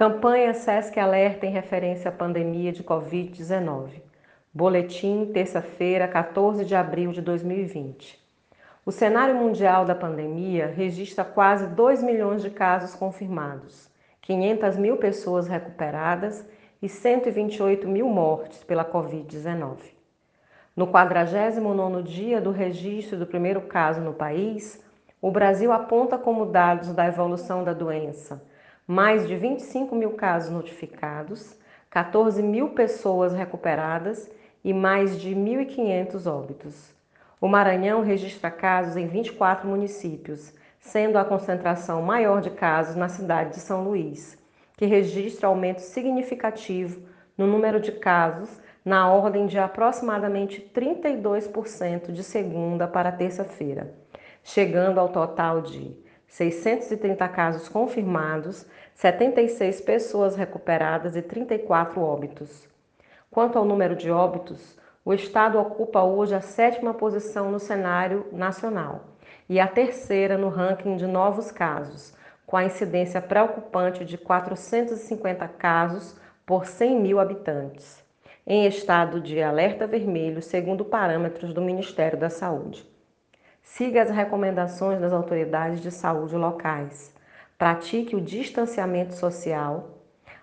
Campanha SESC Alerta em referência à pandemia de Covid-19. Boletim, terça-feira, 14 de abril de 2020. O cenário mundial da pandemia registra quase 2 milhões de casos confirmados, 500 mil pessoas recuperadas e 128 mil mortes pela Covid-19. No 49º dia do registro do primeiro caso no país, o Brasil aponta como dados da evolução da doença mais de 25 mil casos notificados, 14 mil pessoas recuperadas e mais de 1.500 óbitos. O Maranhão registra casos em 24 municípios, sendo a concentração maior de casos na cidade de São Luís, que registra aumento significativo no número de casos, na ordem de aproximadamente 32% de segunda para terça-feira, chegando ao total de 630 casos confirmados, 76 pessoas recuperadas e 34 óbitos. Quanto ao número de óbitos, o estado ocupa hoje a sétima posição no cenário nacional e a terceira no ranking de novos casos, com a incidência preocupante de 450 casos por 100 mil habitantes, em estado de alerta vermelho, segundo parâmetros do Ministério da Saúde. Siga as recomendações das autoridades de saúde locais. Pratique o distanciamento social,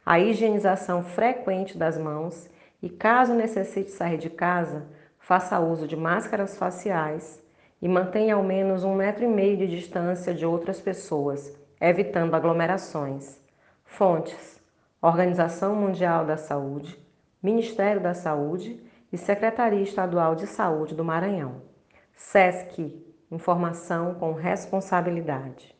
a higienização frequente das mãos e, caso necessite sair de casa, faça uso de máscaras faciais e mantenha ao menos um metro e meio de distância de outras pessoas, evitando aglomerações. Fontes: Organização Mundial da Saúde, Ministério da Saúde e Secretaria Estadual de Saúde do Maranhão. SESC Informação com responsabilidade.